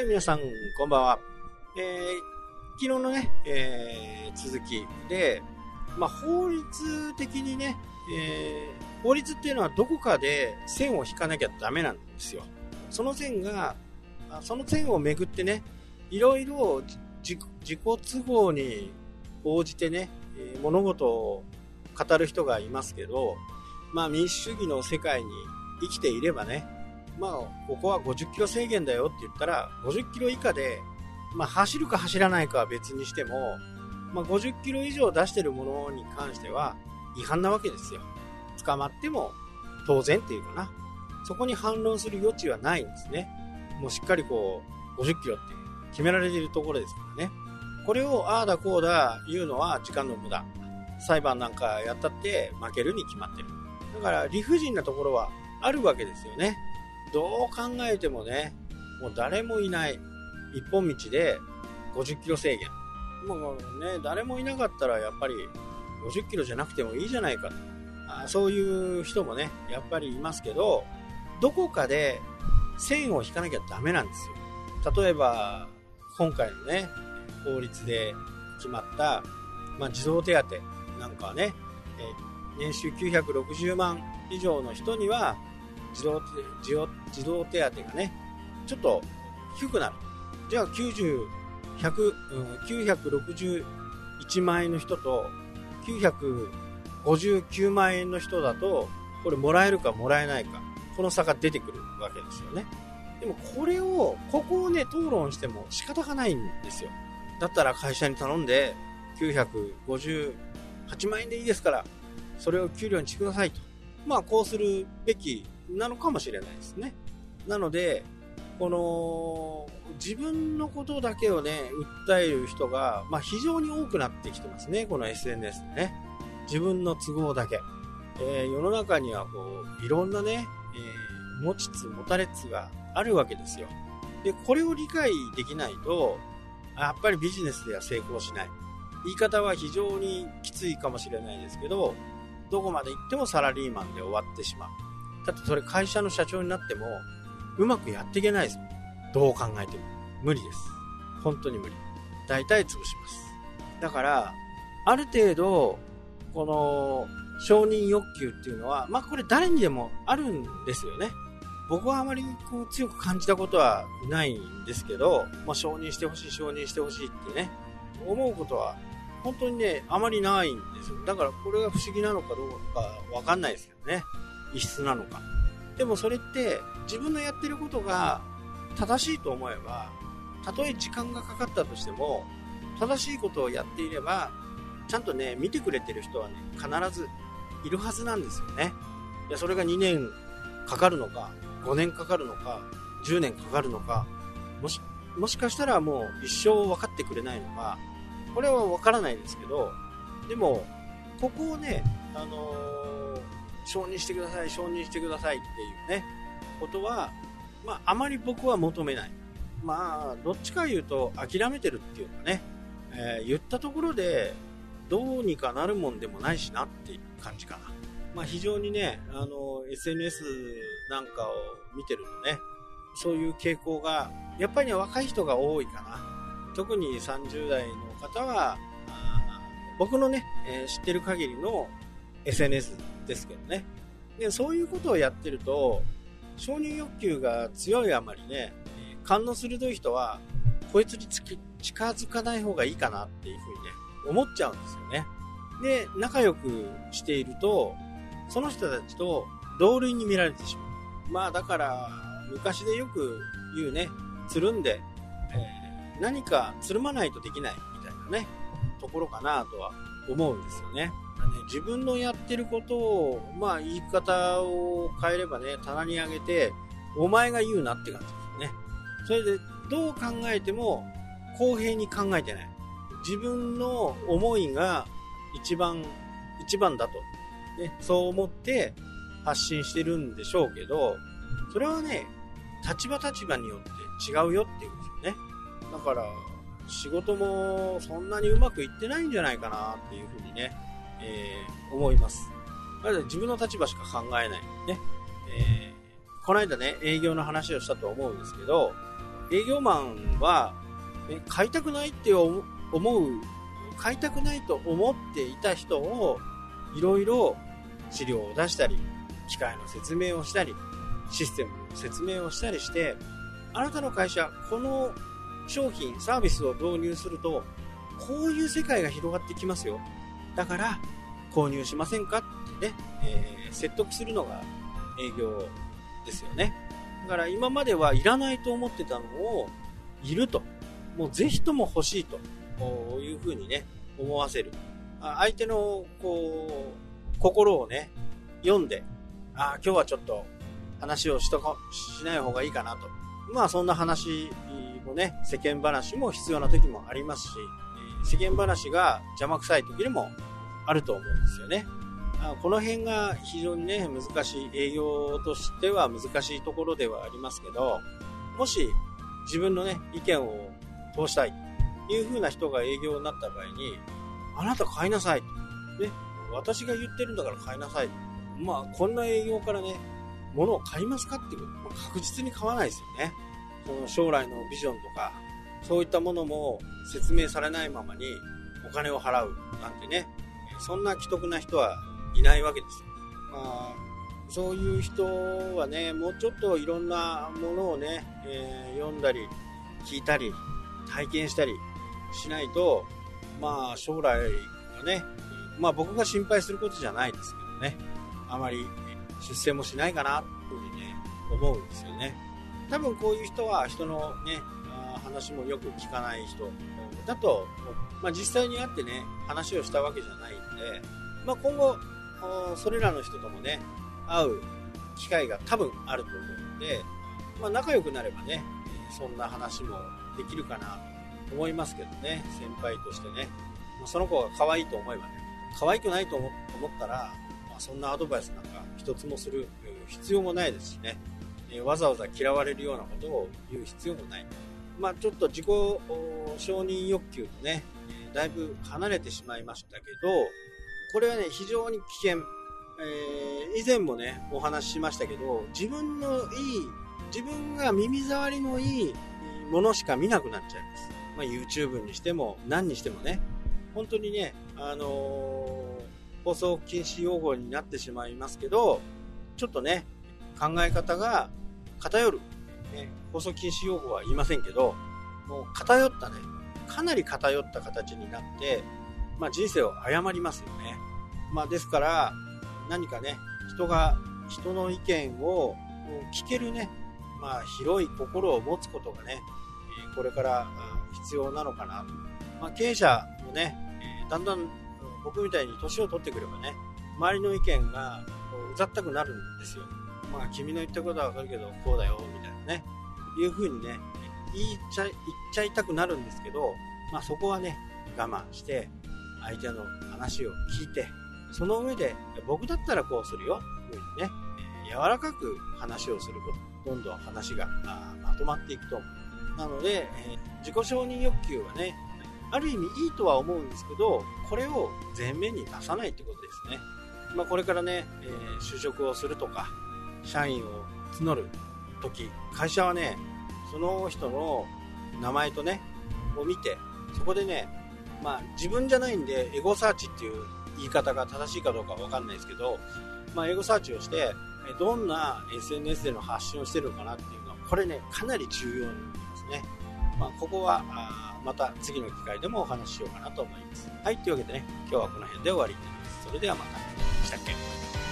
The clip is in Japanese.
はい、皆さん、こんばんは。えー、昨日のね、えー、続きで、まあ、法律的にね、えー、法律っていうのはどこかで線を引かなきゃダメなんですよ。その線が、その線をめぐってね、いろいろ自己都合に応じてね、え、物事を語る人がいますけど、まあ民主主義の世界に生きていればね、まあここは50キロ制限だよって言ったら、50キロ以下で、まあ走るか走らないかは別にしても、まあ50キロ以上出してるものに関しては違反なわけですよ。捕まっても当然っていうかな。そこに反論する余地はないんですね。もうしっかりこう、50キロって決められているところですからね。これをああだこうだ言うのは時間の無駄。裁判なんかやったって負けるに決まってる。だから理不尽なところはあるわけですよね。どう考えてもね、もう誰もいない一本道で50キロ制限。もうね、誰もいなかったらやっぱり50キロじゃなくてもいいじゃないか。あそういう人もね、やっぱりいますけど、どこかで線を引かなきゃダメなんですよ。例えば、今回のね、法律で決まった、まあ、児童手当なんかはね、え年収960万以上の人には児童児童児童手当がね、ちょっと低くなる。じゃあ90、100、うん、961万円の人と959万円の人だと、これもらえるかもらえないか、この差が出てくるわけですよね。でもこれを、ここをね、討論しても仕方がないんですよ。だったら会社に頼んで、958万円でいいですから、それを給料にしてくださいと。まあ、こうするべきなのかもしれないですね。なので、この、自分のことだけをね、訴える人が、まあ、非常に多くなってきてますね、この SNS でね。自分の都合だけ。えー、世の中にはこう、いろんなね、えー、持ちつ持たれつがあるわけですよ。で、これを理解できないと、やっぱりビジネスでは成功しない。言い方は非常にきついかもしれないですけど、どこまで行ってもサラリーマンで終わってしまう。だってそれ会社の社長になっても、うまくやっていけないですもん。どう考えても。無理です。本当に無理。大体潰します。だから、ある程度、この、承認欲求っていうのは、まあこれ誰にでもあるんですよね。僕はあまりこう強く感じたことはないんですけど、まあ、承認してほしい、承認してほしいってね、思うことは本当にね、あまりないんですよ。だからこれが不思議なのかどうかわかんないですけどね。異質なのか。でもそれって自分のやってることが正しいと思えば、たとえ時間がかかったとしても、正しいことをやっていれば、ちゃんとね、見てくれてる人はね、必ずいるはずなんですよね。いや、それが2年かかるのか、5年かかるのか、10年かかるのか、もし、もしかしたらもう一生分かってくれないのか、これは分からないですけど、でも、ここをね、あのー、承認してください、承認してくださいっていうね、ことは、まあ、あまり僕は求めない。まあ、どっちか言うと諦めてるっていうかね、えー、言ったところでどうにかなるもんでもないしなっていう感じかな。まあ、非常にね、あの、SNS なんかを見てるとね、そういう傾向が、やっぱりね、若い人が多いかな。特に30代の方は、僕のね、えー、知ってる限りの SNS ですけどね。で、そういうことをやってると、承認欲求が強いあまりね、勘の鋭い人は、こいつに近づかない方がいいかなっていうふうにね、思っちゃうんですよね。で、仲良くしていると、その人たちと同類に見られてしまう。まあだから、昔でよく言うね、つるんで、えー、何かつるまないとできないみたいなね、ところかなとは思うんですよね。自分のやってることを、まあ言い方を変えればね、棚に上げて、お前が言うなって感じですよね。それで、どう考えても、公平に考えてない。自分の思いが一番、一番だと。ね、そう思って発信してるんでしょうけど、それはね、立場立場によって違うよっていうんですよね。だから、仕事もそんなにうまくいってないんじゃないかなっていうふうにね、えー、思います。まず自分の立場しか考えない。ね。えー、この間ね、営業の話をしたと思うんですけど、営業マンは、ね、買いたくないって思う、買いたくないと思っていた人を、いろいろ資料を出したり、機械の説明をしたり、システムの説明をしたりして、あなたの会社、この商品、サービスを導入すると、こういう世界が広がってきますよ。だから、購入しませんかってね、えー、説得するのが営業ですよね。だから今まではいらないと思ってたのを、いると。もうぜひとも欲しいというふうにね、思わせる。相手の、こう、心をね、読んで、ああ、今日はちょっと話をしとか、しない方がいいかなと。まあそんな話もね、世間話も必要な時もありますし、世間話が邪魔くさい時にもあると思うんですよね。この辺が非常にね、難しい、営業としては難しいところではありますけど、もし自分のね、意見を通したいという風な人が営業になった場合に、あなた買いなさい。ね、私が言ってるんだから買いなさい。まあ、こんな営業からね、物を買いますかっていうこと、確実に買わないですよね。その将来のビジョンとか、そういったものも説明されないままにお金を払うなんてね、そんな既得な人はいないわけですよ。まあ、そういう人はね、もうちょっといろんなものをね、えー、読んだり、聞いたり、体験したりしないと、まあ将来がね、まあ僕が心配することじゃないですけどね、あまり出世もしないかな、というふうにね、思うんですよね。多分こういう人は人のね、話もよく聞かない人だと、まあ、実際に会ってね、話をしたわけじゃないんで、まあ、今後、それらの人ともね、会う機会が多分あると思うので、まあ、仲良くなればね、そんな話もできるかなと思いますけどね、先輩としてね。その子が可愛いと思えばね、可愛くないと思ったら、まあ、そんなアドバイスなんか一つもする必要もないですしね、えわざわざ嫌われるようなことを言う必要もない。まあ、ちょっと自己承認欲求とね、だいぶ離れてしまいましたけど、これはね、非常に危険。えー、以前もね、お話ししましたけど、自分のいい、自分が耳障りのいいものしか見なくなっちゃいます。まあ、YouTube にしても、何にしてもね、本当にね、あのー、放送禁止用語になってしまいますけど、ちょっとね、考え方が偏る。ね、放送禁止用語は言いませんけど、もう偏ったね、かなり偏った形になって、まあ、人生を誤りますよね。まあ、ですから、何かね、人が、人の意見を聞けるね、まあ、広い心を持つことがね、これから必要なのかな。まあ、経営者もね、だんだん僕みたいに年を取ってくればね、周りの意見がうざったくなるんですよ。まあ、君の言ったことはわかるけど、こうだよ、みたいなね、いう風にね、言いちゃ、言っちゃいたくなるんですけど、まあそこはね、我慢して、相手の話を聞いて、その上で、僕だったらこうするよ、というふうにね、柔らかく話をすること、どんどん話がまとまっていくと思う。なので、えー、自己承認欲求はね、ある意味いいとは思うんですけど、これを前面に出さないってことですね。まあ、これからね、えー、就職をするとか、社員を募る時、会社はね、その人の名前とね、を見て、そこでね、まあ自分じゃないんで、エゴサーチっていう言い方が正しいかどうかわかんないですけど、まあエゴサーチをして、どんな SNS での発信をしてるのかなっていうのは、これね、かなり重要になりますね。まあここは、あまた次の機会でもお話ししようかなと思います。はい、というわけでね、今日はこの辺で終わりになります。それではまた。したっけ